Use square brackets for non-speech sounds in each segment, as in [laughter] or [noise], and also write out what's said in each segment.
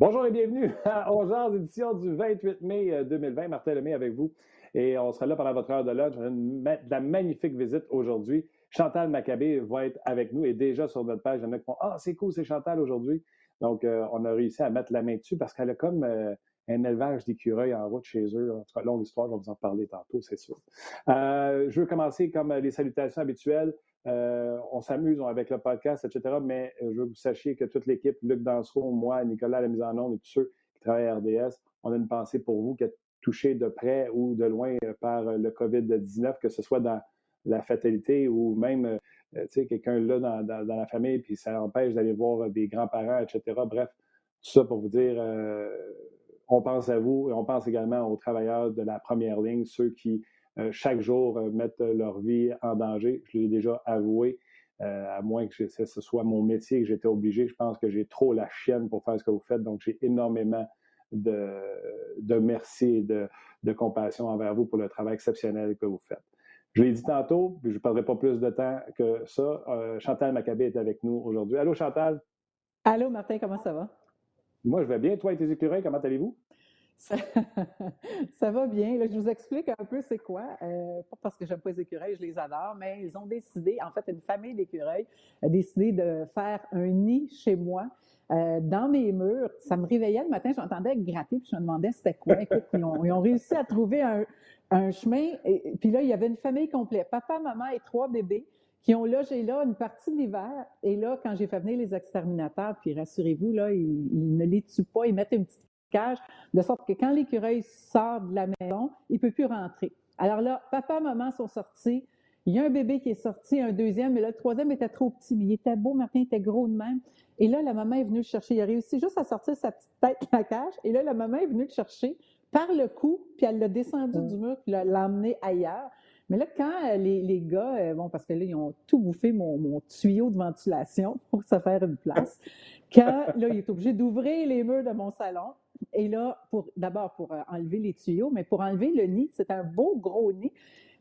Bonjour et bienvenue [laughs] à 11h, édition du 28 mai 2020. Euh, Martin Lemay avec vous. Et on sera là pendant votre heure de lunch. Une, de la magnifique visite aujourd'hui. Chantal Maccabé va être avec nous et déjà sur notre page, il y en a qui font Ah, c'est cool, c'est Chantal aujourd'hui. Donc, euh, on a réussi à mettre la main dessus parce qu'elle a comme euh, un élevage d'écureuils en route chez eux. En tout cas, longue histoire, je vais vous en parler tantôt, c'est sûr. je veux commencer comme les salutations habituelles. Euh, on s'amuse avec le podcast, etc. Mais euh, je veux que vous sachiez que toute l'équipe, Luc Dansereau, moi, Nicolas la mise en onde et tous ceux qui travaillent à RDS, on a une pensée pour vous qui êtes touchés de près ou de loin euh, par le COVID-19, que ce soit dans la fatalité ou même quelqu'un là dans, la famille, puis ça empêche d'aller voir des grands-parents, etc. Bref, tout ça pour vous dire, on pense à vous et on pense également aux travailleurs de la première ligne, ceux qui chaque jour euh, mettent leur vie en danger. Je l'ai déjà avoué, euh, à moins que ce soit mon métier que j'étais obligé. Je pense que j'ai trop la chienne pour faire ce que vous faites, donc j'ai énormément de, de merci et de, de, compassion envers vous pour le travail exceptionnel que vous faites. Je l'ai dit tantôt, puis je ne perdrai pas plus de temps que ça. Chantal Maccabé est avec nous aujourd'hui. Allô, Chantal? Allô, Martin, comment ça va? Moi, je vais bien. Toi et tes écureuils, comment allez-vous? [laughs] Ça, va bien. je vous explique un peu c'est quoi. Euh, pas parce que j'aime pas les écureuils, je les adore, mais ils ont décidé, en fait, une famille d'écureuils a décidé de faire un nid chez moi. Euh, dans mes murs, ça me réveillait le matin, j'entendais gratter, puis je me demandais c'était quoi. Écoute, ils ont, réussi à trouver un, chemin. Et, puis là, il y avait une famille complète, papa, maman et trois bébés qui ont logé là une partie de l'hiver. Et là, quand j'ai fait venir les exterminateurs, puis rassurez-vous, là, ils, ils, ne les tuent pas, ils mettent une petite de sorte que quand l'écureuil sort de la maison, il ne peut plus rentrer. Alors là, papa, maman sont sortis. Il y a un bébé qui est sorti, un deuxième, mais là, le troisième était trop petit, mais il était beau, Martin était gros de même. Et là, la maman est venue le chercher. Il a réussi juste à sortir sa petite tête de la cage. Et là, la maman est venue le chercher par le cou, puis elle l'a descendu du mur, puis l'a emmené ailleurs. Mais là, quand euh, les, les gars, euh, bon, parce que là, ils ont tout bouffé mon, mon tuyau de ventilation [laughs] pour se faire une place, quand là, il est obligé d'ouvrir les murs de mon salon, et là, pour d'abord pour euh, enlever les tuyaux, mais pour enlever le nid, c'est un beau gros nid.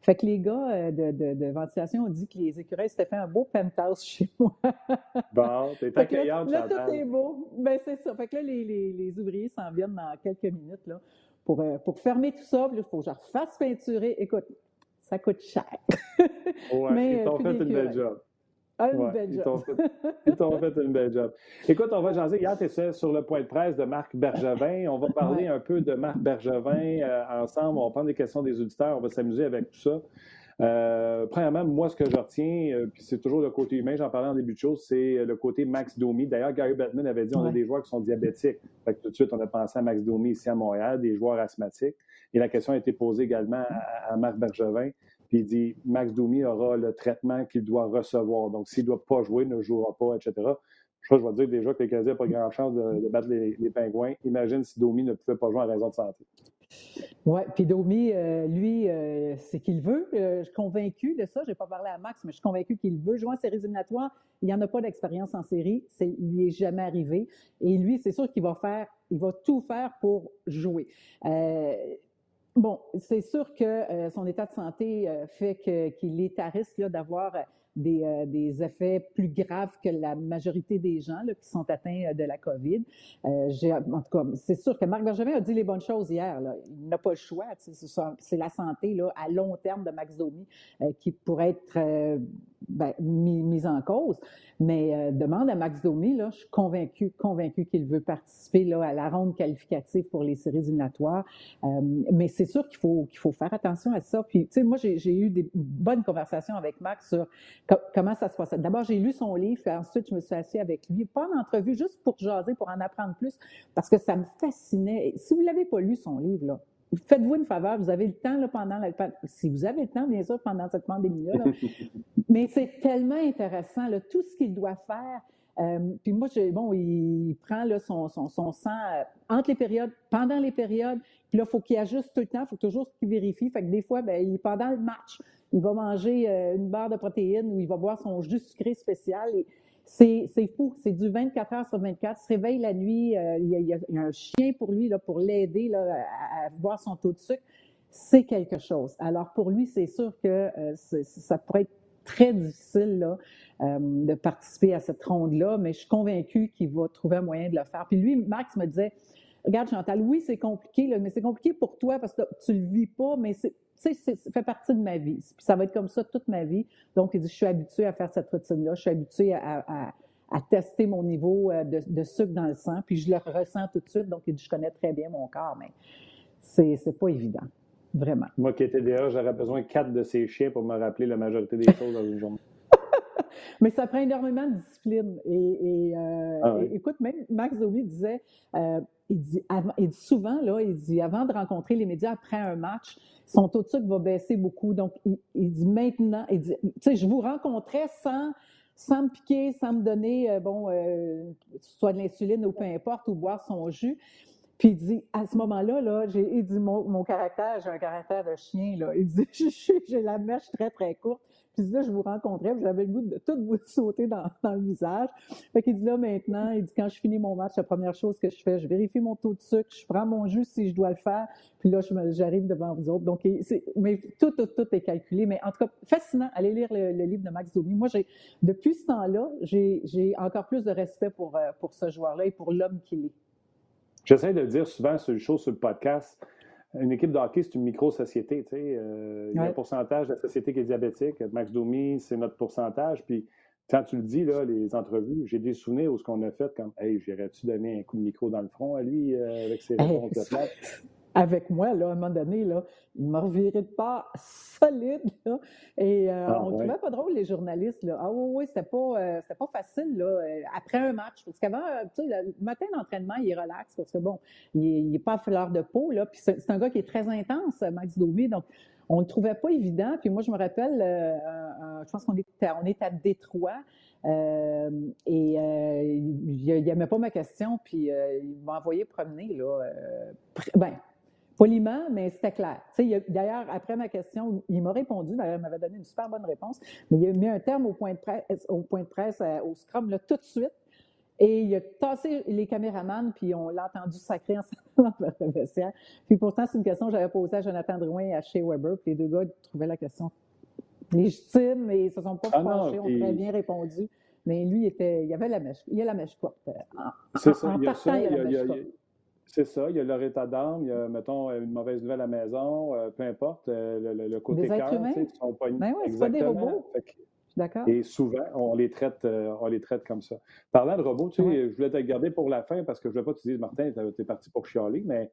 Fait que les gars euh, de, ventilation ont dit que les écureuils s'étaient fait un beau penthouse chez moi. [laughs] bon, t'es accueillante, Là, là tout est beau. Ben, c'est ça. Fait que là, les, les, ouvriers s'en viennent dans quelques minutes là, pour, euh, pour fermer tout ça. il faut que je refasse peinturer. Écoute, ça coûte cher. ouais, [laughs] mais, ils t'ont fait une belle job. Ah, une belle job. [laughs] Ils t'ont fait, une belle job. Écoute, on va jaser. Hier, tu étais sur le point de presse de Marc Bergevin. On va parler un peu de Marc Bergevin euh, ensemble. On va prendre des questions des auditeurs. On va s'amuser avec tout ça. Euh, premièrement, moi, ce que je retiens, euh, puis c'est toujours le côté humain, j'en parlais en début de chose, c'est le côté Max Domi. D'ailleurs, Gary Bettman avait dit on a des joueurs qui sont diabétiques. Fait que tout de suite, on a pensé à Max Domi ici à Montréal, des joueurs asthmatiques. Et la question a été posée également à Marc Bergevin. Puis il dit Max Doumi aura le traitement qu'il doit recevoir. Donc, s'il ne doit pas jouer, ne jouera pas, etc. Je, je vais dire déjà que les Canadiens n'ont pas grand chance de, battre les, Pingouins. Imagine si Domi ne pouvait pas jouer en raison de santé. Oui, puis Domi, euh, lui, euh, c'est qu'il veut. Euh, je suis convaincu de ça. Je n'ai pas parlé à Max, mais je suis convaincu qu'il veut jouer en séries éliminatoires. Il n'y en a pas d'expérience en série. C'est lui est jamais arrivé. Et lui, c'est sûr qu'il va faire, il va tout faire pour jouer. Bon, c'est sûr que euh, son état de santé euh, fait qu'il est à risque d'avoir des, euh, des, effets plus graves que la majorité des gens qui sont atteints euh, de la COVID. Euh, en tout cas, c'est sûr que Marc Bergevin a dit les bonnes choses hier. Il n'a pas le choix. C'est la santé là, à long terme de Max Domi qui pourrait être ben, mise en cause. Mais demande à Max Domi, là, je suis convaincu, convaincu qu'il veut participer là, à la ronde qualificative pour les séries éliminatoires. mais c'est sûr qu'il faut, qu'il faut faire attention à ça. Puis, moi, j'ai eu des bonnes conversations avec Max sur comment ça se passe? D'abord, j'ai lu son livre, puis ensuite, je me suis assise avec lui, pas en entrevue, juste pour jaser, pour en apprendre plus, parce que ça me fascinait. Si vous ne l'avez pas lu, son livre, là, faites-vous une faveur, vous avez le temps là, pendant la si vous avez le temps, bien sûr, pendant cette pandémie-là, [laughs] mais c'est tellement intéressant, là, tout ce qu'il doit faire. Euh, puis moi, bon, il prend son, sang euh, entre les périodes, pendant les périodes, puis là, il faut qu'il ajuste tout le temps, il faut toujours qu'il vérifie. Fait que des fois, ben, pendant le match, il va manger euh, une barre de protéines ou il va boire son jus sucré spécial. C'est, fou, c'est du 24 heures sur 24. Il se réveille la nuit, il, y a, un chien pour lui, là, pour l'aider là, à, boire son taux de sucre. C'est quelque chose. Alors pour lui, c'est sûr que ça pourrait être très difficile là, euh, de participer à cette ronde-là, mais je suis convaincue qu'il va trouver un moyen de le faire. Puis lui, Max me disait, regarde Chantal, oui, c'est compliqué, mais c'est compliqué pour toi parce que tu le vis pas, mais c'est ça fait partie de ma vie. Puis ça va être comme ça toute ma vie. Donc, il dit, je suis habituée à faire cette routine-là, je suis habituée à, tester mon niveau euh, de, de, sucre dans le sang, puis je le ressens tout de suite. Donc, il dit, je connais très bien mon corps, mais c'est pas évident. Vraiment. Moi qui étais TDA, j'aurais besoin de quatre de ces chiens pour me rappeler la majorité des choses dans une journée. [laughs] Mais ça prend énormément de discipline. Et, euh, ah écoute, même Max Zoe disait, euh, il, dit, souvent, là, il dit, avant de rencontrer les médias après un match, son taux de sucre va baisser beaucoup. Donc, il, dit maintenant, il dit, tu sais, je vous rencontrais sans, sans me piquer, sans me donner, euh, bon, soit de l'insuline ou peu importe, ou boire son jus. Puis il dit, à ce moment-là, là, il dit, mon, mon caractère, j'ai un caractère de chien, là. Il dit, [laughs] j'ai la mèche très, très courte. Puis là, je vous rencontrais, j'avais le goût de tout vous [laughs] sauter dans, dans, le visage. Fait qu'il dit là maintenant, il dit quand je finis mon match, la première chose que je fais, je vérifie mon taux de sucre, je prends mon jus si je dois le faire, puis là, j'arrive devant vous autres. Donc, mais tout, tout, tout est calculé. Mais en tout cas, fascinant. Allez lire le, livre de Max Domi. Moi, depuis ce temps-là, j'ai encore plus de respect pour, euh, pour ce joueur-là et pour l'homme qu'il est. J'essaie de le dire souvent sur le show, sur le podcast une équipe de hockey, c'est une micro-société. Euh, il y a un pourcentage de la société qui est diabétique. Max Domi, c'est notre pourcentage. Puis quand tu le dis, là, les entrevues, j'ai des souvenirs où ce qu'on a fait comme Hey, j'irais-tu donner un coup de micro dans le front à lui euh, avec ses réponses de avec moi, là, à un moment donné, là, il m'a reviré de part [laughs] solide. Là, et euh, ah, on ne trouvait pas drôle, les journalistes. Là. Ah oui, oui, c'était pas, euh, pas facile là, euh, après un match. Parce qu'avant, tu sais, le matin d'entraînement, il est relax parce que bon, il n'est pas à fleur de peau. Là, puis c'est, un gars qui est très intense, Max Domi. Donc, on ne le trouvait pas évident. Puis moi, je me rappelle, je pense qu'on était, on est à Détroit. et il n'aimait pas ma question, puis il m'a envoyé promener. Là, ben, poliment, mais c'était clair. D'ailleurs, après ma question, il m'a répondu, d'ailleurs, il m'avait donné une super bonne réponse, mais il a mis un terme au point de presse, au, point de presse, euh, au Scrum, là, tout de suite. Et il a tassé les caméramans, puis on l'a entendu [laughs] le vestiaire. Puis pourtant, c'est une question que j'avais posée à Jonathan Drouin et à Shea Weber, puis les deux gars trouvaient la question légitime et ils se sont pas ah fâchés, ont très bien répondu. Mais lui, il, était, il avait la mèche, il a la mèche courte. C'est ça, il y a ça, il y a, la mèche c'est ça, il y a leur état d'âme, il y a, mettons, une mauvaise nouvelle à la maison, euh, peu importe, euh, le, côté cœur, tu sais, sont pas, ben oui, pas des robots. D'accord. Et souvent, on les traite, euh, on les traite comme ça. Parlant de robots, tu sais, je voulais te garder pour la fin parce que je ne voulais pas te dire, Martin, tu es parti pour chialer, mais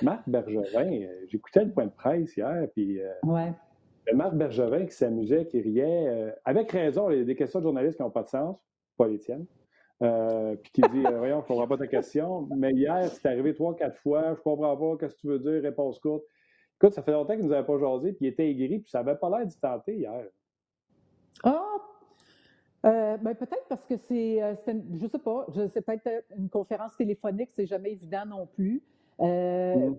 Marc Bergevin, j'écoutais le point de presse hier, puis ouais. Marc Bergevin qui s'amusait, qui riait, avec raison, il y a des questions de journalistes qui n'ont pas de sens, pas les tiennes. Euh, puis qui dit euh, Voyons, je ne comprends pas ta question. Mais hier, c'est arrivé trois, quatre fois, je ne comprends pas, qu'est-ce que tu veux dire, réponse courte. Écoute, ça fait longtemps qu'il ne nous avait pas jasé, puis il était aigri, puis ça n'avait pas l'air d'y tenter hier. Ah! Euh, ben peut-être parce que c'est, je sais pas, c'est peut-être une conférence téléphonique, c'est jamais évident non plus. Mm.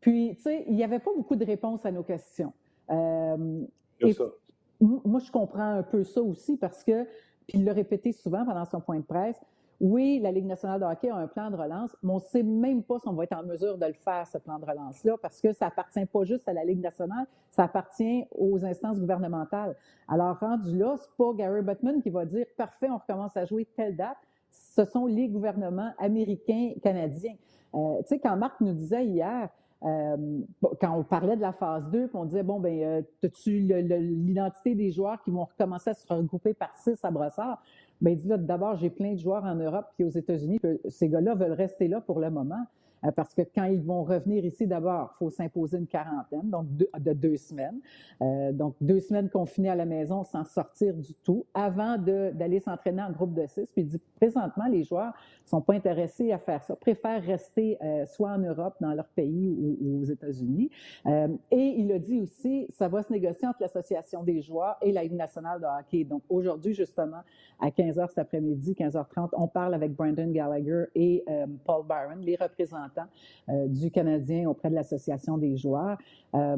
Puis, tu sais, il n'y avait pas beaucoup de réponses à nos questions. et, ça. Moi, je comprends un peu ça aussi parce que puis il l'a répété souvent pendant son point de presse. Oui, la Ligue nationale de hockey a un plan de relance, mais on ne sait même pas si on va être en mesure de le faire, ce plan de relance-là, parce que ça appartient pas juste à la Ligue nationale, ça appartient aux instances gouvernementales. Alors, rendu là, c'est pas Gary Bettman qui va dire parfait, on recommence à jouer telle date. Ce sont les gouvernements américains, canadiens. Euh, tu sais, quand Marc nous disait hier, euh, quand on parlait de la phase 2, on disait, bon, ben, euh, as-tu l'identité des joueurs qui vont recommencer à se regrouper par six à Brossard? Ben, il dit là, d'abord, j'ai plein de joueurs en Europe et aux États-Unis, ces gars-là veulent rester là pour le moment. Euh, parce que quand ils vont revenir ici, d'abord, il faut s'imposer une quarantaine, donc de, deux semaines. Euh, donc, deux semaines confinées à la maison sans sortir du tout, avant d'aller s'entraîner en groupe de six. Puis il dit, présentement, les joueurs ne sont pas intéressés à faire ça, préfèrent rester euh, soit en Europe, dans leur pays ou, aux États-Unis. et il a dit aussi, ça va se négocier entre l'Association des joueurs et la Ligue nationale de hockey. Donc, aujourd'hui, justement, à 15 h cet après-midi, 15h30, on parle avec Brandon Gallagher et Paul Byron, les représentants euh, du Canadien auprès de l'Association des joueurs. Euh,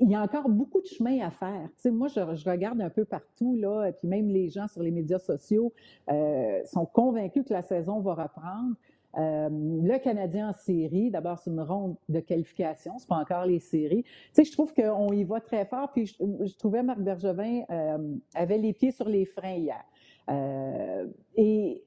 il y a encore beaucoup de chemin à faire. Tu sais, moi, je, regarde un peu partout, là, et puis même les gens sur les médias sociaux euh, sont convaincus que la saison va reprendre. Le Canadien en série, d'abord, c'est une ronde de qualification, c'est pas encore les séries. Tu sais, je trouve qu'on y va très fort, puis je, trouvais Marc Bergevin avait les pieds sur les freins hier. Euh, et,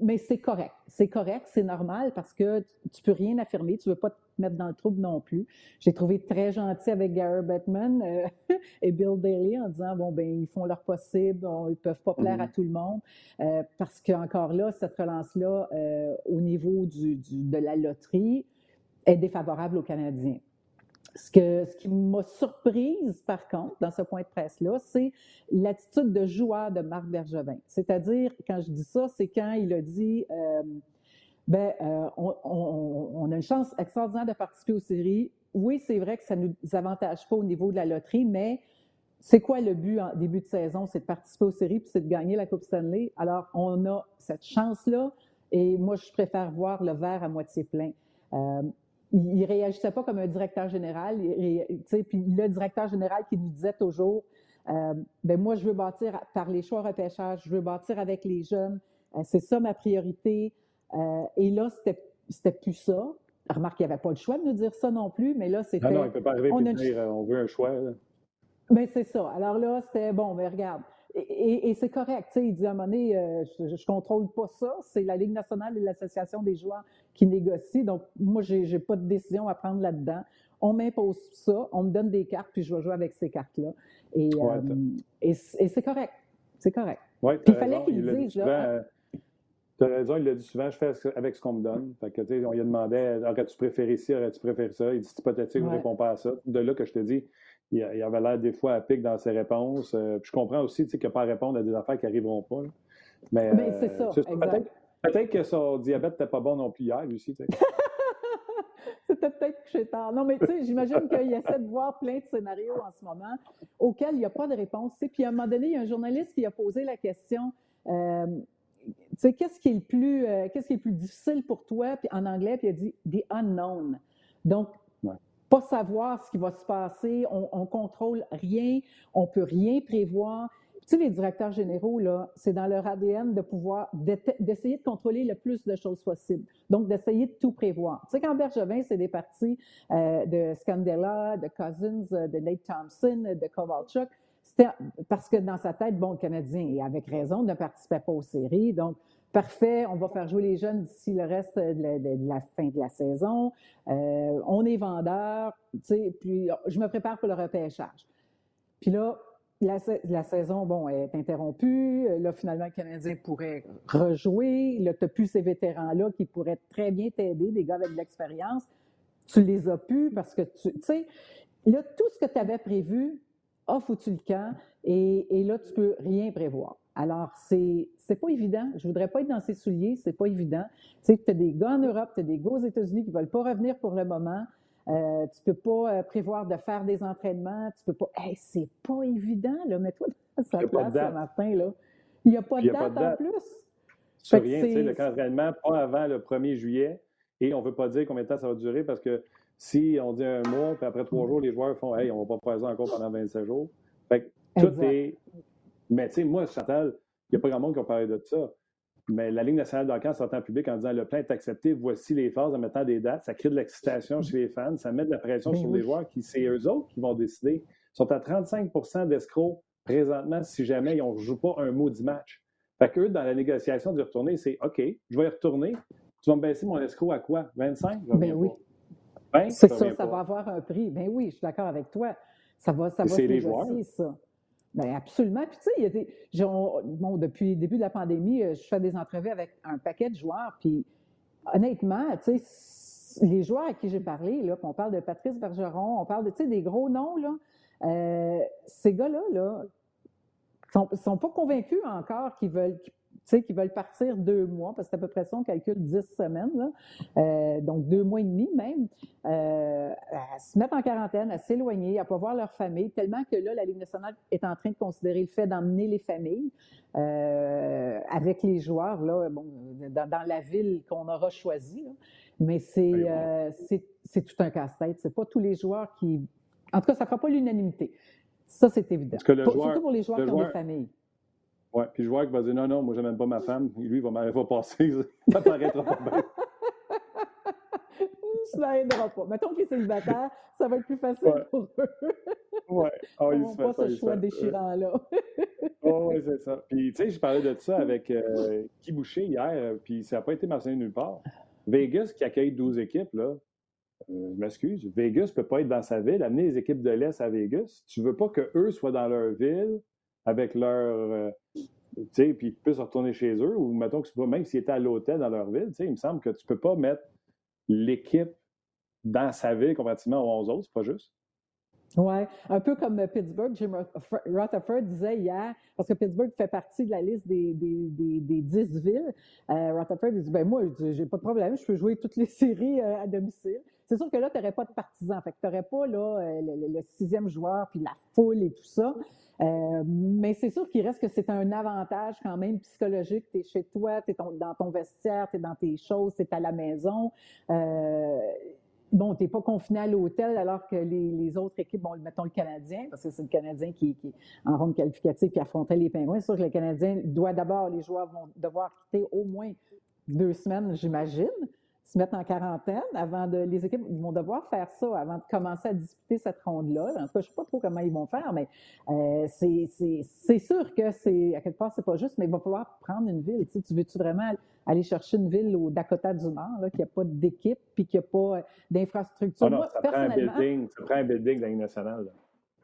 mais c'est correct. C'est correct, c'est normal parce que tu peux rien affirmer, tu veux pas te mettre dans le trouble non plus. J'ai trouvé très gentil avec Gary Bettman euh, [laughs] et Bill Daly en disant bon ben ils font leur possible, ils peuvent pas plaire à mm-hmm. tout le monde euh, parce qu'encore là cette relance là au niveau du, de la loterie est défavorable aux Canadiens. Ce, qui m'a surprise, par contre, dans ce point de presse-là, c'est l'attitude de joueur de Marc Bergevin. C'est-à-dire, quand je dis ça, c'est quand il a dit euh, ben, euh, on, a une chance extraordinaire de participer aux séries. Oui, c'est vrai que ça ne nous avantage pas au niveau de la loterie, mais c'est quoi le but en début de saison? C'est de participer aux séries puis c'est de gagner la Coupe Stanley. Alors, on a cette chance-là et moi, je préfère voir le verre à moitié plein. Euh, il, ne réagissait pas comme un directeur général. puis le directeur général qui nous disait toujours, euh, ben moi, je veux bâtir par les choix repêchage, je veux bâtir avec les jeunes, euh, c'est ça ma priorité. Euh, et là, c'était, c'était plus ça. Remarque qu'il n'y avait pas le choix de nous dire ça non plus, mais là, c'était. Non, non, il ne peut pas arriver on, dire, on veut un choix. Ben, c'est ça. Alors là, c'était bon, mais regarde, et, c'est correct. Il dit à un moment donné, euh, je ne contrôle pas ça. C'est la Ligue nationale et l'Association des joueurs qui négocient. Donc, moi, je n'ai pas de décision à prendre là-dedans. On m'impose ça, on me donne des cartes, puis je vais jouer avec ces cartes-là. Et, euh, c'est correct. C'est correct. il fallait qu'il le dise. Là, tu as raison, il l'a dit souvent, je fais avec ce qu'on me donne. Fait que, on lui a demandé, aurais-tu préféré ci, aurais-tu préféré ça? Il dit, c'est hypothétique, je ne réponds pas à ça. De là que je te dis, il, avait l'air des fois à pic dans ses réponses. Euh, je comprends aussi qu'il n'a pas à répondre à des affaires qui n'arriveront pas. Mais, Mais c'est ça. Euh, peut-être, que son diabète n'était pas bon non plus hier, aussi. [laughs] C'était peut-être couché tard. Non, mais tu sais, j'imagine qu'il essaie de voir plein de scénarios en ce moment auxquels il n'y a pas de réponse. Puis à un moment donné, il y a un journaliste qui a posé la question. Euh, tu sais, qu'est-ce qui est le plus, qu'est-ce qui est le plus difficile pour toi? Puis en anglais, puis il a dit the unknown. Donc, pas savoir ce qui va se passer, on, ne contrôle rien, on peut rien prévoir. Tu sais, les directeurs généraux, là, c'est dans leur ADN de pouvoir, d'essayer de contrôler le plus de choses possible. Donc, d'essayer de tout prévoir. Tu sais, quand Bergevin, c'est des parties euh, de Scandella, de Cousins, de Nate Thompson, de Kovalchuk, c'était parce que dans sa tête, bon, le Canadien, et avec raison, ne participait pas aux séries. Donc, Parfait, on va faire jouer les jeunes d'ici le reste de la, fin de la saison. Euh, on est vendeur, puis je me prépare pour le repêchage. Puis là, la, saison, bon, est interrompue. Là, finalement, le Canadien pourrait rejouer. Là, tu n'as plus ces vétérans-là qui pourraient très bien t'aider, des gars avec de l'expérience. Tu les as plus parce que tu sais, là, tout ce que tu avais prévu a foutu le camp et, et là, tu peux rien prévoir. Alors, c'est c'est pas évident. Je voudrais pas être dans ses souliers, c'est pas évident. Tu sais, tu as des gars en Europe, tu as des gars aux États-Unis qui veulent pas revenir pour le moment. Euh, tu peux pas euh, prévoir de faire des entraînements, tu peux pas. Hey, c'est pas évident, là. Mets-toi dans sa place ce matin, là. Il n'y a pas de date, en plus. Sur rien, tu sais, le camp d'entraînement, pas avant le 1er juillet, et on ne veut pas dire combien de temps ça va durer parce que si on dit un mois, puis après trois jours, les joueurs font Hey, on va pas faire ça encore pendant 27 jours. Fait que tout est mais tu sais, moi, Chantal, il n'y a pas grand monde qui a parlé de ça. Mais la Ligue nationale d'hockey en sortant public en disant le plan est accepté, voici les phases en mettant des dates, ça crée de l'excitation chez les fans, ça met de la pression ben sur les joueurs qui, c'est eux autres qui vont décider. Ils sont à 35% d'escrocs présentement si jamais on ne joue pas un maudit match. Fait qu'eux, dans la négociation de retourner, c'est OK, je vais y retourner. Tu vas me baisser mon escroc à quoi? 25? Ben oui. c'est ça, ça va avoir un prix. Ben oui, je suis d'accord avec toi. Ça va, ça va se négocier, ça. Bien, absolument. Puis, tu sais, bon, depuis le début de la pandémie, euh, je fais des entrevues avec un paquet de joueurs. Puis, honnêtement, tu sais, les joueurs à qui j'ai parlé, là, on parle de Patrice Bergeron, on parle de, tu sais, des gros noms, là, euh, ces gars-là, là, sont, sont pas convaincus encore qu'ils veulent, sais, qui veulent partir deux mois, parce que c'est à peu près ça, on calcule dix semaines, là, euh, donc deux mois et demi même, euh, à se mettre en quarantaine, à s'éloigner, à pas voir leur famille, tellement que là, la Ligue nationale est en train de considérer le fait d'emmener les familles euh, avec les joueurs là, bon, dans, la ville qu'on aura choisie. Mais c'est, c'est, tout un casse-tête. C'est pas tous les joueurs qui... En tout cas, ça ne fera pas l'unanimité. Ça, c'est évident. surtout pour les joueurs qui ont des familles. Oui, puis je vois qu'il va dire non, non, moi, je n'aime pas ma femme. Lui, il va, va passer. [laughs] ça paraîtra pas bien. [laughs] Ça pas. Mettons qu'il est célibataire, ça va être plus facile pour eux. ouais. Oh, ils pas ce choix déchirant-là. [laughs] oh, oui, c'est ça. Puis, tu sais, je parlais de ça avec euh, Guy Boucher hier, puis ça n'a pas été mentionné nulle part. Vegas, qui accueille 12 équipes, là, euh, je m'excuse, Vegas ne peut pas être dans sa ville, amener les équipes de l'Est à Vegas. Tu ne veux pas qu'eux soient dans leur ville avec leur. Euh, tu sais, puis puissent retourner chez eux, ou mettons que même s'ils étaient à l'hôtel dans leur ville, tu sais, il me semble que tu peux pas mettre l'équipe dans sa ville comparativement aux 11 autres, c'est pas juste? Oui, un peu comme Pittsburgh, Jim Rutherford disait hier, parce que Pittsburgh fait partie de la liste des, des, des, 10 villes. Euh, Rutherford dit ben moi, j'ai pas de problème, je peux jouer toutes les [laughs] séries à domicile. C'est sûr que là, tu n'aurais pas de partisans. Fait que tu n'aurais pas là, euh, le, sixième joueur, puis la foule et tout ça. Euh, mais c'est sûr qu'il reste que c'est un avantage quand même psychologique. Tu es chez toi, tu es dans ton vestiaire, tu es dans tes choses, tu es à la maison. Euh, bon, tu n'es pas confiné à l'hôtel alors que les, autres équipes, bon, mettons le Canadien, parce que c'est le Canadien qui, est en ronde qualificative qui affrontait les Pingouins. C'est sûr que le Canadien doit d'abord, les joueurs vont devoir quitter au moins deux semaines, j'imagine se mettre en quarantaine avant de. Les équipes vont devoir faire ça avant de commencer à disputer cette ronde-là. En tout cas, je ne sais pas trop comment ils vont faire, mais euh, c'est sûr que c'est. À quelque part, c'est pas juste, mais il va falloir prendre une ville. Tu, sais, tu veux-tu vraiment aller chercher une ville au Dakota du Nord, qui n'a pas d'équipe puis qui n'a pas euh, d'infrastructure? Non, ça, prend un building, ça prend un building dans nationale.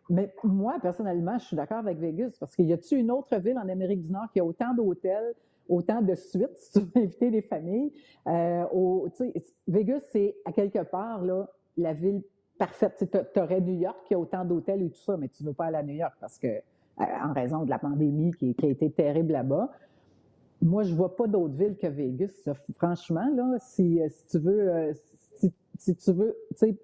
Mais moi, personnellement, je suis d'accord avec Vegas parce qu'il y a-tu une autre ville en Amérique du Nord qui a autant d'hôtels, autant de suites, [laughs] si tu veux inviter des familles. Euh, au, Vegas, c'est à quelque part là, la ville parfaite. Tu aurais New York qui a autant d'hôtels et tout ça, mais tu ne veux pas aller à New York parce que, euh, en raison de la pandémie qui, a été terrible là-bas. Moi, je ne vois pas d'autre ville que Vegas. Franchement, là, si, euh, si tu veux, si, si, tu veux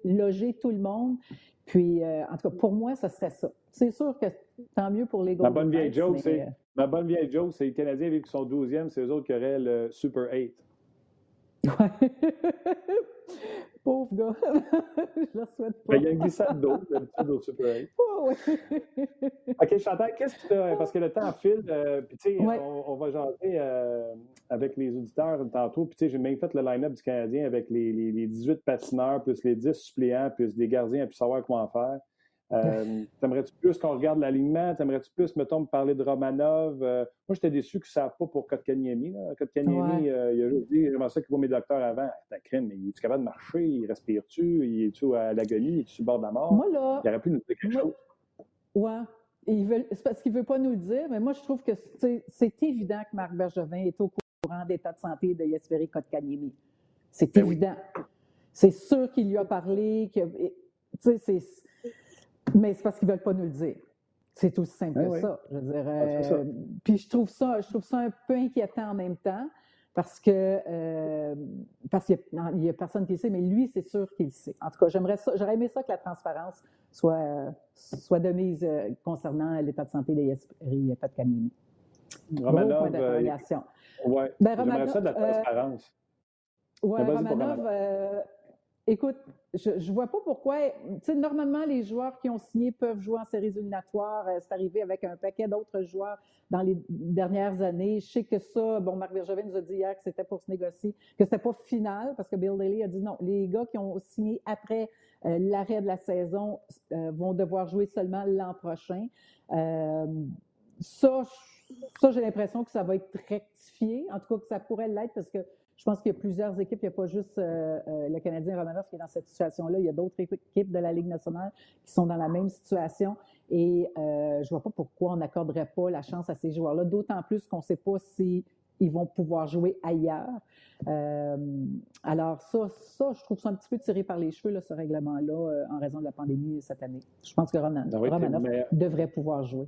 loger tout le monde, puis, en tout cas, pour moi, ce serait ça. C'est sûr que tant mieux pour les Ma bonne vieille joke, c'est Ma bonne vieille joke, c'est les Canadiens, vu qu'ils sont 12e, c'est eux autres qui auraient le Super 8. Ouais. [laughs] Pauvre gars. [laughs] je le souhaite pas. il y a une glissade d'eau, d'habitude, au Super 8. [laughs] Oh, ouais. OK, Chantal, qu'est-ce que tu as. Parce que le temps file, euh, puis tu sais, on, va jaser euh, avec les auditeurs tantôt. Puis tu sais, j'ai même fait le line-up du Canadien avec les, les, les, 18 patineurs, plus les 10 suppléants, plus des gardiens, puis savoir comment faire. Euh, [laughs] T'aimerais-tu plus qu'on regarde l'alignement? T'aimerais-tu plus, mettons, me parler de Romanov? Euh, moi, j'étais déçu que ça ne pas pour Kotkaniemi. Kotkaniemi, euh, il a juste dit j'aimerais ça qu'il voit mes docteurs avant. Ta crème, mais il est capable de marcher? Il respire-tu? Il est-tu à l'agonie? Il est-tu sur le bord de la mort? Moi, là. Il aurait pu nous dire quelque chose. Ouais. C'est parce qu'il ne veut pas nous le dire, mais moi, je trouve que c'est évident que Marc Bergevin est au courant d'état de santé de Yesperi Kotkaniemi. C'est ben évident. C'est sûr qu'il lui a parlé. Tu sais, c'est mais c'est parce qu'ils ne veulent pas nous le dire. C'est aussi simple que ça. Je veux dire, ah, euh, puis je trouve ça, je trouve ça un peu inquiétant en même temps parce que euh, parce qu'il n'y a, personne qui le sait, mais lui, c'est sûr qu'il le sait. En tout cas, j'aimerais ça, j'aurais aimé ça que la transparence soit, soit de mise euh, concernant l'état de santé des esprits pas de Canini. Romanov, d'interrogation. oui, ben, j'aimerais ça de la transparence. oui, Romanov, Écoute, je ne vois pas pourquoi. Tu sais, normalement, les joueurs qui ont signé peuvent jouer en séries éliminatoires. Euh, c'est arrivé avec un paquet d'autres joueurs dans les dernières années. Je sais que ça, bon, Marc Bergevin nous a dit hier que c'était pour se négocier, que c'était pas final, parce que Bill Daly a dit non, les gars qui ont signé après euh, l'arrêt de la saison euh, vont devoir jouer seulement l'an prochain. ça, ça j'ai l'impression que ça va être rectifié. En tout cas, que ça pourrait l'être parce que je pense qu'il y a plusieurs équipes. Il n'y a pas juste euh, euh, le Canadien Romanov qui est dans cette situation-là. Il y a d'autres équipes de la Ligue nationale qui sont dans la même situation. Et euh, je ne vois pas pourquoi on n'accorderait pas la chance à ces joueurs-là, d'autant plus qu'on ne sait pas s'ils vont pouvoir jouer ailleurs. alors ça, ça, je trouve ça un petit peu tiré par les cheveux, là, ce règlement-là, en raison de la pandémie cette année. Je pense que Romanov, devrait pouvoir jouer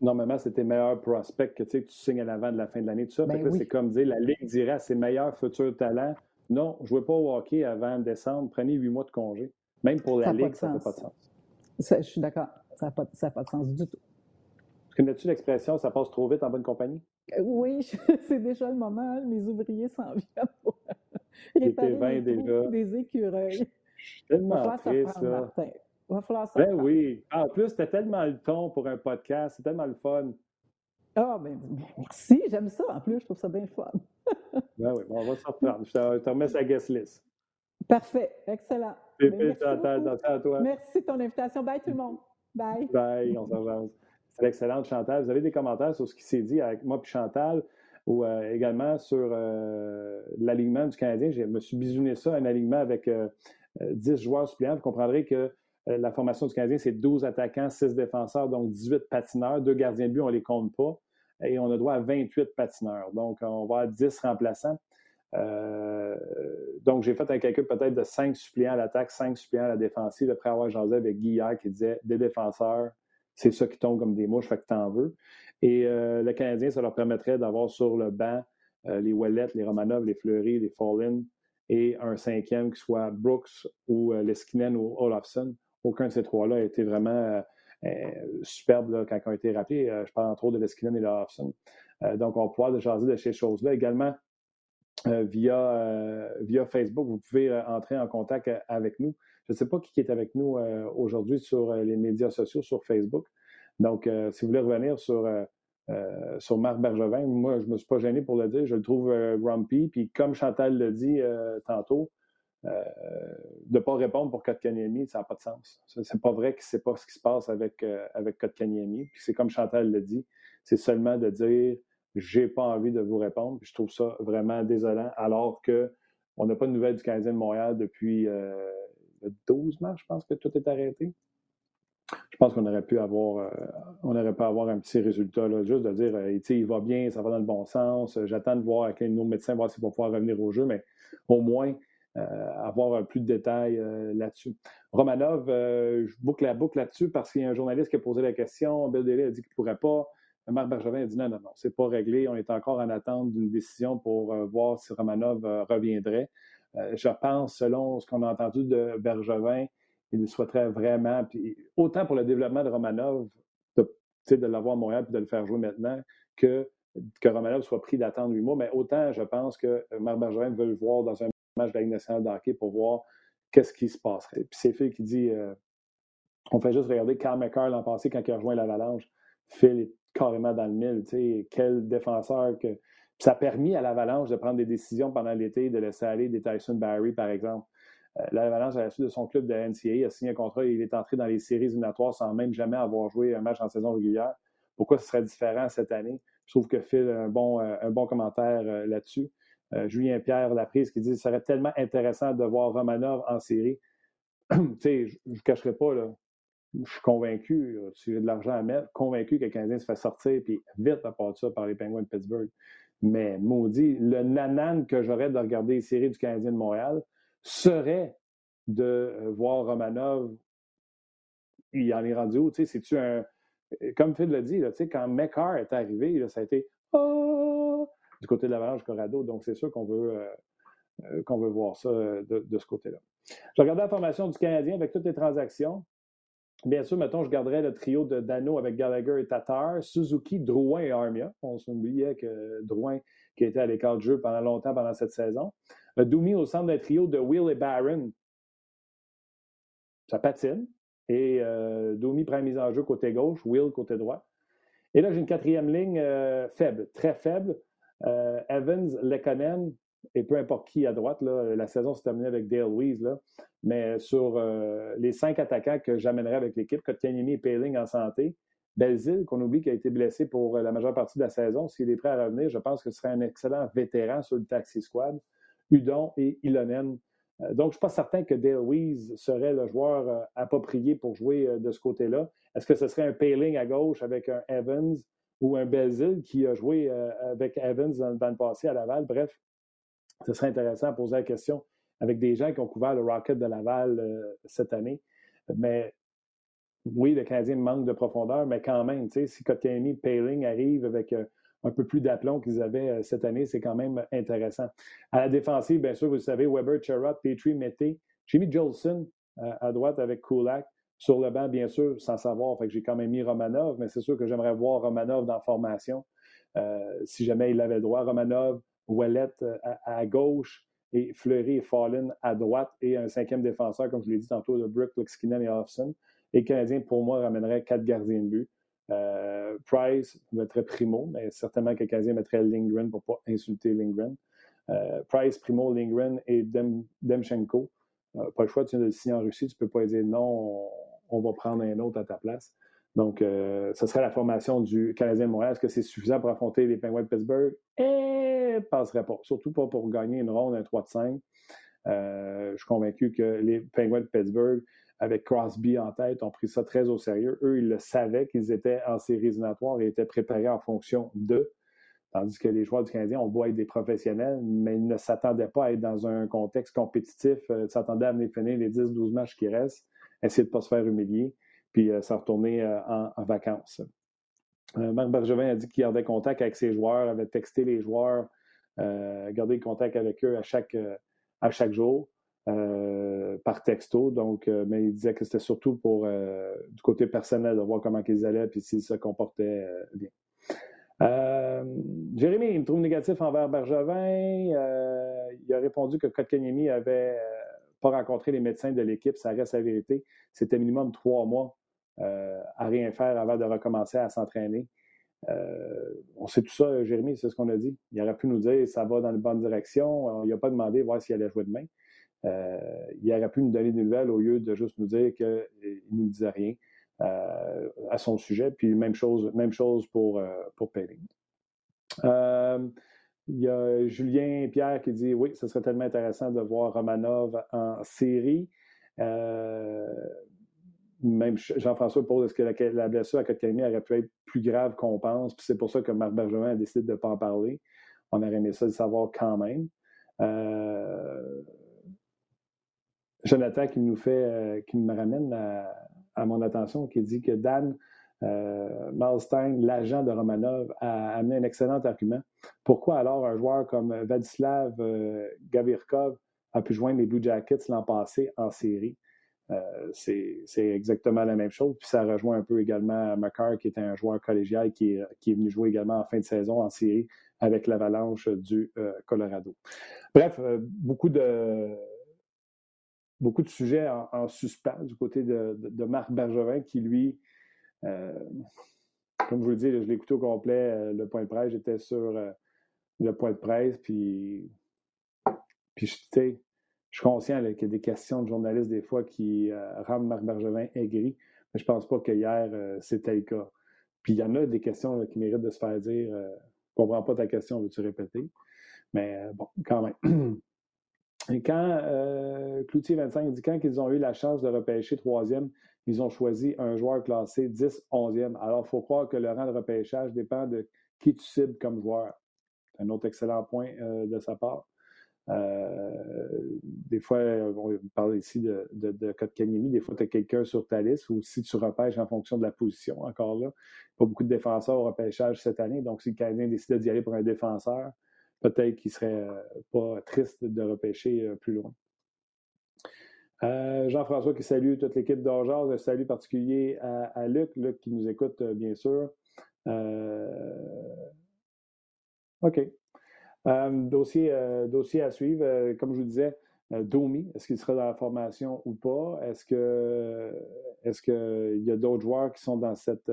normalement, c'est tes meilleurs prospects que tu signes à l'avant de la fin de l'année, tout ça. Ben c'est comme dire, la Ligue dirait à ses meilleurs futurs talents, non, je ne jouez pas au hockey avant décembre, prenez huit mois de congé. Même pour la Ligue, ça n'a pas de sens. je suis d'accord, ça n'a pas, pas, de sens du tout. Connais-tu l'expression « ça passe trop vite en bonne compagnie » Oui, [laughs] c'est déjà le moment. Mes ouvriers s'en viennent pour [laughs] réparer déjà. des écureuils. Je suis tellement triste. Il va falloir ça. Ben oui. En plus, c'était tellement le ton pour un podcast. C'est tellement le fun. Ah, oh, ben, merci. J'aime ça. En plus, je trouve ça bien fun. ben oui, on va s'en reprendre. Je te, remets sa guest list. Parfait. Excellent. Ben, merci, à toi. Merci de ton invitation. Bye tout le monde. Bye. Bye. On s'en C'est excellent, Chantal. Vous avez des commentaires sur ce qui s'est dit avec moi et Chantal ou euh, également sur euh, l'alignement du Canadien? Je me suis bisouné ça, un alignement avec 10 joueurs suppléants. Vous comprendrez que la formation du Canadien, c'est 12 attaquants, 6 défenseurs, donc 18 patineurs. Deux gardiens de but, on ne les compte pas. Et on a droit à 28 patineurs. Donc, on va avoir 10 remplaçants. Euh, donc, j'ai fait un calcul peut-être de 5 suppléants à l'attaque, 5 suppléants à la défensive, après avoir jasé avec Guy qui disait des défenseurs, c'est ça qui tombe comme des mouches, fait que t'en veux. Et euh, le Canadien, ça leur permettrait d'avoir sur le banc euh, les Wallet, les Romanov, les Fleury, les Fallin et un cinquième qui soit Brooks ou Leskinen ou Olafson. Aucun de ces trois-là a été vraiment superbe quand ils ont été rappelés. je parle entre autres de Leskinen et Olafson. donc, on va pouvoir jaser de ces choses-là. Également, euh, via, euh, via Facebook. Vous pouvez euh, entrer en contact avec nous. Je ne sais pas qui est avec nous aujourd'hui sur les médias sociaux, sur Facebook. Donc, si vous voulez revenir sur, sur Marc Bergevin, moi, je ne me suis pas gêné pour le dire. Je le trouve grumpy. Puis, comme Chantal l'a dit tantôt, de ne pas répondre pour Kotkaniemi, ça n'a pas de sens. C'est pas vrai que c'est pas ce qui se passe avec, avec Kotkaniemi. Puis c'est comme Chantal l'a dit, c'est seulement de dire j'ai pas envie de vous répondre. je trouve ça vraiment désolant, alors qu'on n'a pas de nouvelles du Canadien de Montréal depuis euh, le 12 mars, je pense que tout est arrêté. Je pense qu'on aurait pu avoir, euh, on avoir un petit résultat, là, juste de dire, euh, il va bien, ça va dans le bon sens. J'attends de voir avec nos médecins, voir s'ils vont pouvoir revenir au jeu, mais au moins avoir plus de détails là-dessus. Romanov, je boucle la boucle là-dessus parce qu'il y a un journaliste qui a posé la question. Bill Daly a dit qu'il ne pourrait pas. Marc Bergevin a dit non, non, non, c'est pas réglé. On est encore en attente d'une décision pour euh, voir si Romanov euh, reviendrait. Euh, je pense, selon ce qu'on a entendu de Bergevin, il souhaiterait vraiment, puis autant pour le développement de Romanov, de, de l'avoir à Montréal et de le faire jouer maintenant, que, que Romanov soit pris d'attendre huit mois, mais autant je pense que Marc Bergevin veut le voir dans un match de la Ligue nationale de hockey pour voir qu'est-ce qui se passerait. Puis c'est Phil qui dit on fait juste regarder Carl McCarr l'an passé quand il a rejoint l'Avalanche. Phil carrément dans le mille. Quel défenseur que. ça a permis à l'Avalanche de prendre des décisions pendant l'été, de laisser aller des Tyson Barry, par exemple. Euh, L'Avalanche, à la suite de son club de NCAA, a signé un contrat et il est entré dans les séries éliminatoires sans même jamais avoir joué un match en saison régulière. Pourquoi ce serait différent cette année? Je trouve que Phil a un bon, euh, un bon commentaire euh, là-dessus. Julien Pierre Laprise qui dit ce serait tellement intéressant de voir Romanov en série. [clears throat] tu sais, je ne cacherai pas, là, je suis convaincu, si j'ai de l'argent à mettre, convaincu que le Canadien se fait sortir, puis vite à part ça par les Penguins de Pittsburgh. Mais maudit, le nanan que j'aurais de regarder les séries du Canadien de Montréal serait de euh, voir Romanov, il en est rendu où? C'est-tu un. Comme Phil l'a dit, là, quand McCarr est arrivé, ça a été oh! Du côté de l'Avalanche Corrado. Donc, c'est sûr qu'on veut, euh, euh, veut voir ça de, de ce côté-là. Je regardais la formation du Canadien avec toutes les transactions. Bien sûr, mettons, je garderais le trio de Dano avec Gallagher et Tatar, Suzuki, Drouin et Armia. On s'oubliait que Drouin, qui était à l'écart de jeu pendant longtemps pendant cette saison. Euh, Doumi au centre d'un trio de Will et Barron. Ça patine. Et euh, Doumi prend mise en jeu côté gauche, Will côté droit. Et là, j'ai une quatrième ligne euh, faible, très faible. Evans, Lekonen, et peu importe qui à droite, la saison s'est terminée avec Dale Weiss, mais sur euh, les cinq attaquants que j'amènerais avec l'équipe, Kotkaniemi et Paling en santé, Belzil, qu'on oublie qui a été blessé pour euh, la majeure partie de la saison, s'il est prêt à revenir, je pense que ce serait un excellent vétéran sur le taxi squad. Udon et Ilonen. Euh, donc, je ne suis pas certain que Dale Weiss serait le joueur approprié pour jouer de ce côté-là. Est-ce que ce serait un Paling à gauche avec un Evans ou un Belzil qui a joué avec Evans dans le passé à Laval? Bref, ce serait intéressant de poser la question avec des gens qui ont couvert le Rocket de Laval euh, cette année. Mais oui, le Canadien manque de profondeur, mais quand même, si Kotkaniemi Paling arrive avec euh, un peu plus d'aplomb qu'ils avaient euh, cette année, c'est quand même intéressant. À la défensive, bien sûr, vous le savez, Weber, Cherrod, Petrie, Mété. J'ai mis Jolson à droite avec Kulak. Sur le banc, bien sûr, sans savoir. Fait que j'ai quand même mis Romanov, mais c'est sûr que j'aimerais voir Romanov dans formation. si jamais il avait droit, Romanov, Ouellet euh, à, gauche et Fleury et Fallen à droite et un cinquième défenseur, comme je l'ai dit tantôt, de Brook, Luxkinen et Hoffson. Et le Canadien, pour moi, ramènerait quatre gardiens de but. Euh, Price mettrait Primo, mais certainement que le Canadien mettrait Lindgren pour ne pas insulter Lindgren. Euh, Price, Primo, Lindgren et Dem, Demchenko. pas le choix, tu viens de le signer en Russie, tu ne peux pas dire non, on, va prendre un autre à ta place. Donc, ce serait la formation du Canadien de Montréal. Est-ce que c'est suffisant pour affronter les Penguins de Pittsburgh? Et eh, passerait pas. Surtout pas pour gagner une ronde, un 3 de 5. je suis convaincu que les Penguins de Pittsburgh avec Crosby en tête, ont pris ça très au sérieux. Eux, ils le savaient qu'ils étaient en séries éliminatoires et étaient préparés en fonction d'eux. Tandis que les joueurs du Canadien, on voit être des professionnels, mais ils ne s'attendaient pas à être dans un contexte compétitif. Euh, ils s'attendaient à venir finir les 10-12 matchs qui restent, essayer de ne pas se faire humilier, puis euh, s'en retourner euh, en, vacances. Marc Bergevin a dit qu'il gardait contact avec ses joueurs, avait texté les joueurs, gardé contact avec eux à chaque, à chaque jour. Euh, par texto. Donc, euh, mais il disait que c'était surtout pour euh, du côté personnel de voir comment ils allaient et s'ils se comportaient bien. Jérémy, il me trouve négatif envers Bergevin. il a répondu que Kotkaniemi n'avait pas rencontré les médecins de l'équipe. Ça reste la vérité. C'était minimum trois mois à rien faire avant de recommencer à s'entraîner. on sait tout ça, Jérémy, c'est ce qu'on a dit. Il aurait pu nous dire ça va dans la bonne direction. Il n'a pas demandé voir s'il allait jouer demain. Euh, il aurait pu nous donner des nouvelles au lieu de juste nous dire qu'il ne nous disait rien euh, à son sujet. Puis même chose, même chose pour, euh, pour Payling. Il y a Julien Pierre qui dit Oui, ce serait tellement intéressant de voir Romanov en série. même Jean-François pose est-ce que la, blessure à Kotkaniemi aurait pu être plus grave qu'on pense? Puis c'est pour ça que Marc Bergevin a décidé de ne pas en parler. On aurait aimé ça de savoir quand même. Jonathan qui nous fait, euh, qui me ramène à, mon attention, qui dit que Dan euh, Malstein, l'agent de Romanov, a amené un excellent argument. Pourquoi alors un joueur comme Vladislav euh, Gavirkov a pu joindre les Blue Jackets l'an passé en série? c'est exactement la même chose. Puis ça rejoint un peu également McCarr, qui était un joueur collégial qui est, qui est venu jouer également en fin de saison en série avec l'Avalanche du Colorado. Bref, beaucoup de, beaucoup de sujets en, suspens du côté de, Marc Bergevin qui, lui, euh, comme je vous le dis, je l'ai écouté au complet, euh, le point de presse, j'étais sur euh, le point de presse, puis, puis je suis conscient qu'il y a des questions de journalistes des fois qui rendent Marc Bergevin aigri, mais je pense pas que hier, c'était le cas. Puis il y en a des questions qui méritent de se faire dire Je ne comprends pas ta question, veux-tu répéter? Mais bon, quand même. [clears throat] Et quand euh, Cloutier 25 dit quand ils ont eu la chance de repêcher troisième, ils ont choisi un joueur classé 10, 11e. Alors, il faut croire que le rang de repêchage dépend de qui tu cibles comme joueur. C'est un autre excellent point euh, de sa part. Euh, des fois, on parle ici de, de, de des fois, tu as quelqu'un sur ta liste ou si tu repêches en fonction de la position, encore là, pas beaucoup de défenseurs au repêchage cette année. Donc, si le Canadien décide d'y aller pour un défenseur, peut-être qu'il ne serait euh, pas triste de repêcher euh, plus loin. Euh, Jean-François qui salue toute l'équipe d'Orgeaz, un salut particulier à, Luc, Luc qui nous écoute bien sûr. OK. dossier, dossier à suivre. comme je vous disais, Domi, est-ce qu'il sera dans la formation ou pas? Est-ce est-ce qu'il y a d'autres joueurs qui sont dans cette,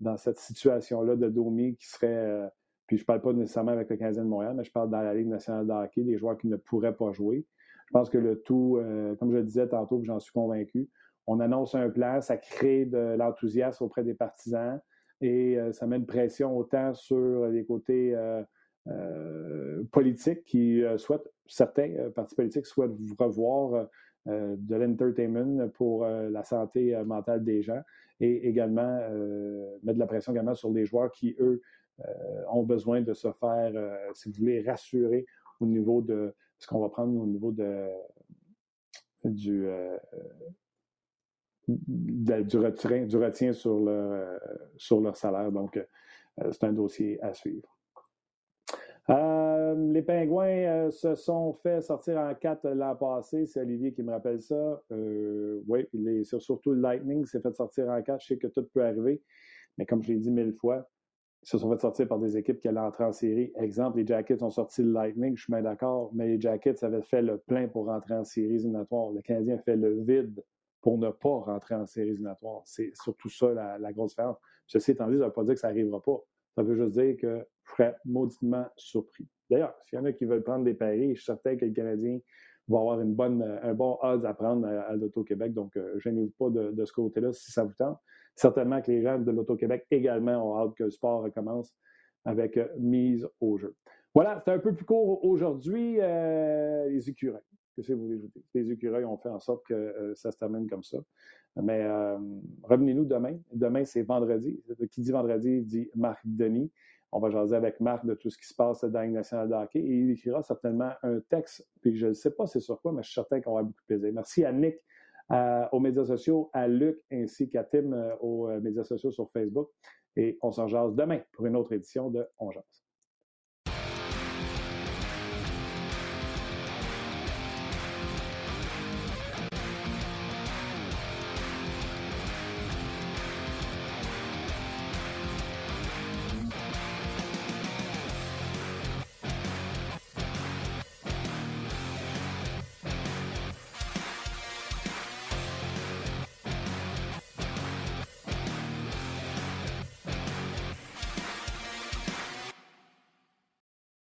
dans cette situation-là de Domi qui serait puis je ne parle pas nécessairement avec le Canadien de Montréal, mais je parle dans la Ligue nationale de hockey, des joueurs qui ne pourraient pas jouer. Je pense que le tout, euh, comme je le disais tantôt, j'en suis convaincu, on annonce un plan, ça crée de l'enthousiasme auprès des partisans et euh, ça met une pression autant sur les côtés euh, politiques qui souhaitent, certains partis politiques souhaitent revoir de l'entertainment pour la santé mentale des gens et également mettre de la pression également sur les joueurs qui, eux, ont besoin de se faire, euh, si vous voulez, rassurer au niveau de ce qu'on va prendre au niveau de, du, euh, du, retien, du retien sur leur, sur leur salaire. Donc, c'est un dossier à suivre. les Pingouins se sont fait sortir en quatre l'an passé. C'est Olivier qui me rappelle ça. oui, surtout le Lightning s'est fait sortir en quatre. Je sais que tout peut arriver. Mais comme je l'ai dit mille fois, se sont fait sortir par des équipes qui allaient entrer en série. Exemple, les Jackets ont sorti le Lightning, je suis bien d'accord, mais les Jackets avaient fait le plein pour rentrer en série éliminatoire. Le Canadien a fait le vide pour ne pas rentrer en série éliminatoire. C'est surtout ça la, grosse différence. Ceci étant dit, ça ne veut pas dire que ça n'arrivera pas. Ça veut juste dire que je serais mauditement surpris. D'ailleurs, s'il y en a qui veulent prendre des paris, je suis certain que le Canadien va avoir une bonne, un bon odds à prendre à, l'Auto-Québec. Donc, je n'ai pas de, ce côté-là si ça vous tente. Certainement que les gens de l'Auto-Québec également ont hâte que le sport recommence avec mise au jeu. Voilà, c'est un peu plus court aujourd'hui. les écureuils. Qu'est-ce que vous voulez? Les écureuils ont fait en sorte que ça se termine comme ça. Mais revenez-nous demain. Demain, c'est vendredi. Qui dit vendredi dit Marc Denis. On va jaser avec Marc de tout ce qui se passe dans la nationale de hockey et il écrira certainement un texte. Puis je ne sais pas c'est sur quoi, mais je suis certain qu'on va beaucoup de plaisir. Merci à Nick aux médias sociaux, à Luc ainsi qu'à Tim aux médias sociaux sur Facebook. Et on s'en jase demain pour une autre édition de On Jase.